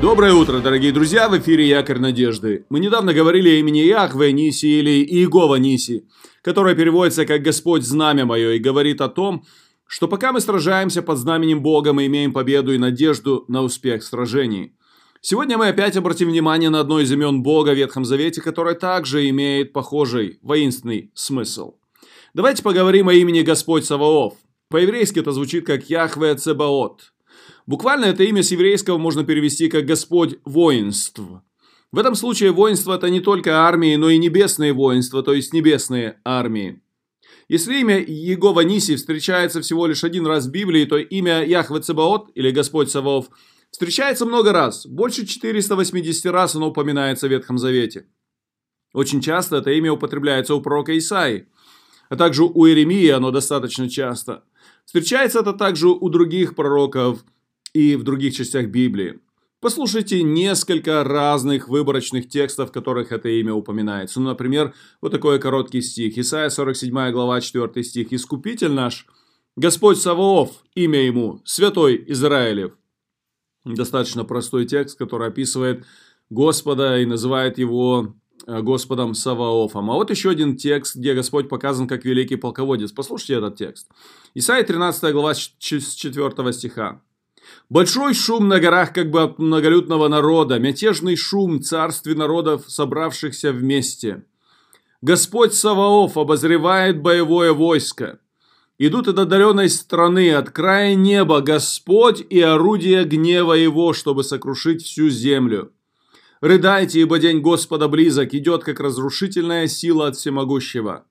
Доброе утро, дорогие друзья! В эфире Якорь Надежды. Мы недавно говорили о имени Яхве Ниси или Иегова Ниси, которое переводится как «Господь знамя мое» и говорит о том, что пока мы сражаемся под знаменем Бога, мы имеем победу и надежду на успех в сражении. Сегодня мы опять обратим внимание на одно из имен Бога в Ветхом Завете, которое также имеет похожий воинственный смысл. Давайте поговорим о имени Господь Саваоф. По-еврейски это звучит как Яхве Цебаот – Буквально это имя с еврейского можно перевести как «Господь воинств». В этом случае воинство это не только армии, но и небесные воинства, то есть небесные армии. Если имя Егова Ниси встречается всего лишь один раз в Библии, то имя Яхве Цебаот или Господь Саваоф встречается много раз. Больше 480 раз оно упоминается в Ветхом Завете. Очень часто это имя употребляется у пророка Исаи, а также у Иеремии оно достаточно часто. Встречается это также у других пророков – и в других частях Библии. Послушайте несколько разных выборочных текстов, в которых это имя упоминается. Ну, например, вот такой короткий стих. Исайя 47 глава 4 стих. «Искупитель наш, Господь Саваоф, имя ему, Святой Израилев». Достаточно простой текст, который описывает Господа и называет его э, Господом Саваофом. А вот еще один текст, где Господь показан как великий полководец. Послушайте этот текст. Исайя 13 глава с 4 стиха. Большой шум на горах как бы от многолюдного народа, мятежный шум царстве народов, собравшихся вместе. Господь Саваоф обозревает боевое войско. Идут от отдаленной страны, от края неба, Господь и орудие гнева Его, чтобы сокрушить всю землю. Рыдайте, ибо день Господа близок, идет как разрушительная сила от всемогущего.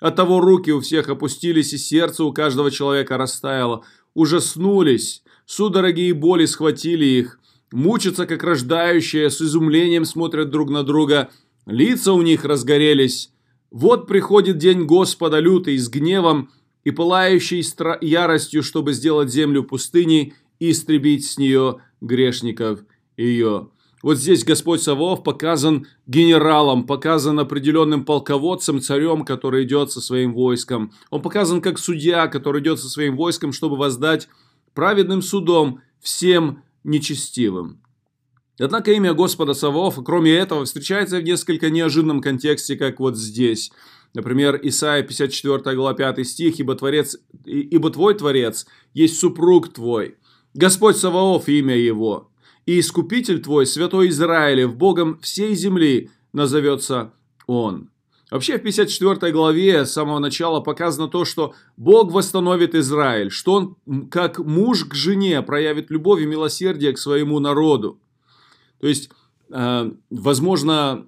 От того руки у всех опустились, и сердце у каждого человека растаяло. Ужаснулись, Судороги и боли схватили их. Мучатся, как рождающие, с изумлением смотрят друг на друга. Лица у них разгорелись. Вот приходит день Господа лютый с гневом и пылающей стра- яростью, чтобы сделать землю пустыней и истребить с нее грешников ее. Вот здесь Господь Савов показан генералом, показан определенным полководцем, царем, который идет со своим войском. Он показан как судья, который идет со своим войском, чтобы воздать праведным судом всем нечестивым. Однако имя Господа Саваофа, кроме этого, встречается в несколько неожиданном контексте, как вот здесь. Например, Исайя 54 глава 5 стих, «Ибо, творец, «Ибо твой Творец есть супруг твой, Господь Саваоф имя его, и Искупитель твой, Святой Израилев, Богом всей земли назовется Он». Вообще в 54 главе с самого начала показано то, что Бог восстановит Израиль, что Он как муж к жене проявит любовь и милосердие к своему народу. То есть, э, возможно,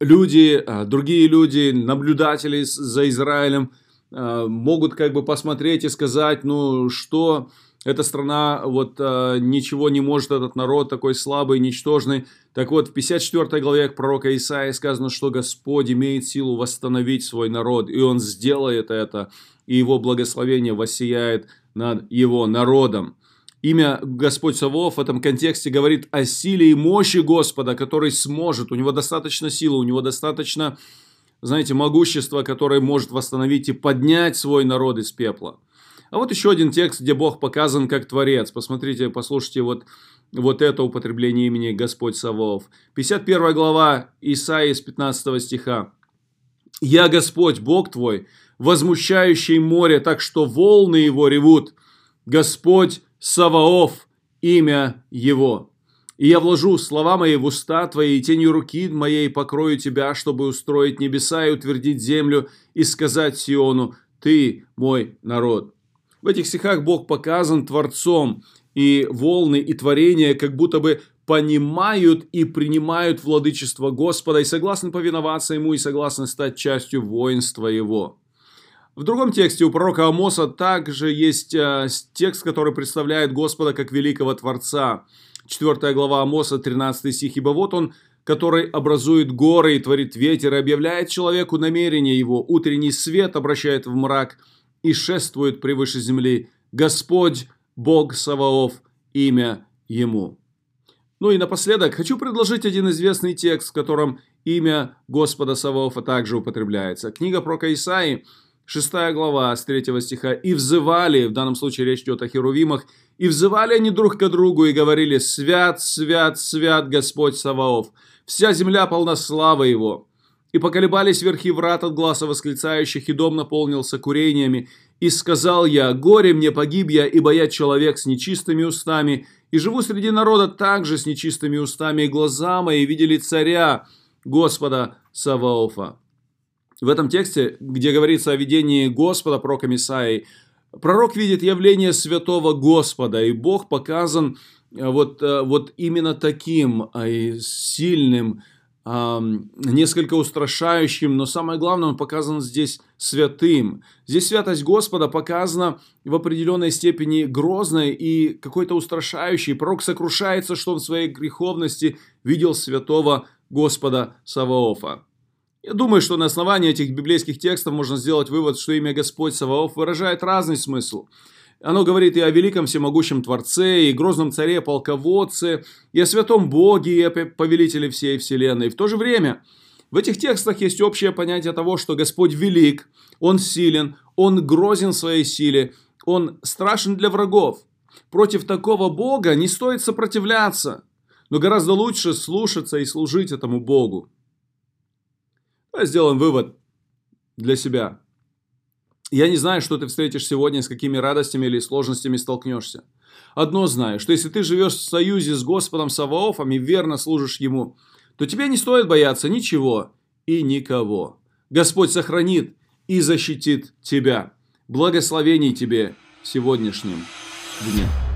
люди, э, другие люди, наблюдатели за Израилем э, могут как бы посмотреть и сказать, ну что эта страна вот э, ничего не может, этот народ такой слабый, ничтожный. Так вот, в 54 главе пророка Исаия сказано, что Господь имеет силу восстановить свой народ, и Он сделает это, и Его благословение воссияет над Его народом. Имя Господь Савов в этом контексте говорит о силе и мощи Господа, который сможет, у него достаточно силы, у него достаточно, знаете, могущества, которое может восстановить и поднять свой народ из пепла. А вот еще один текст, где Бог показан как Творец. Посмотрите, послушайте вот, вот это употребление имени Господь Савов. 51 глава Исаии с 15 стиха. «Я Господь, Бог твой, возмущающий море, так что волны его ревут. Господь Саваоф, имя его. И я вложу слова мои в уста твои, и тенью руки моей покрою тебя, чтобы устроить небеса и утвердить землю, и сказать Сиону, ты мой народ. В этих стихах Бог показан Творцом, и волны и творения как будто бы понимают и принимают владычество Господа и согласны повиноваться Ему и согласны стать частью воинства Его. В другом тексте у пророка Амоса также есть э, текст, который представляет Господа как великого Творца. 4 глава Амоса, 13 стих. «Ибо вот он, который образует горы и творит ветер, и объявляет человеку намерение его, утренний свет обращает в мрак, и шествует превыше земли. Господь, Бог Саваоф, имя Ему. Ну и напоследок хочу предложить один известный текст, в котором имя Господа Саваофа также употребляется. Книга про Исаии, 6 глава с 3 стиха. «И взывали», в данном случае речь идет о херувимах, «и взывали они друг к другу и говорили, свят, свят, свят Господь Саваоф, вся земля полна славы Его». И поколебались верхи врат от глаза восклицающих, и дом наполнился курениями. И сказал я, горе мне, погиб я, ибо я человек с нечистыми устами, и живу среди народа также с нечистыми устами, и глаза мои видели царя, Господа Саваофа в этом тексте, где говорится о видении Господа пророка Исаии, пророк видит явление святого Господа, и Бог показан э, вот, э, вот именно таким э, сильным, несколько устрашающим, но самое главное, он показан здесь святым. Здесь святость Господа показана в определенной степени грозной и какой-то устрашающей. Пророк сокрушается, что он в своей греховности видел святого Господа Саваофа. Я думаю, что на основании этих библейских текстов можно сделать вывод, что имя Господь Саваоф выражает разный смысл. Оно говорит и о великом всемогущем Творце, и грозном царе, полководце, и о святом Боге, и о повелителе всей вселенной. В то же время в этих текстах есть общее понятие того, что Господь велик, Он силен, Он грозен своей силе, Он страшен для врагов. Против такого Бога не стоит сопротивляться, но гораздо лучше слушаться и служить этому Богу. Сделаем вывод для себя. Я не знаю, что ты встретишь сегодня, с какими радостями или сложностями столкнешься. Одно знаю, что если ты живешь в союзе с Господом Саваофом и верно служишь Ему, то тебе не стоит бояться ничего и никого. Господь сохранит и защитит тебя. Благословений тебе в сегодняшнем дне.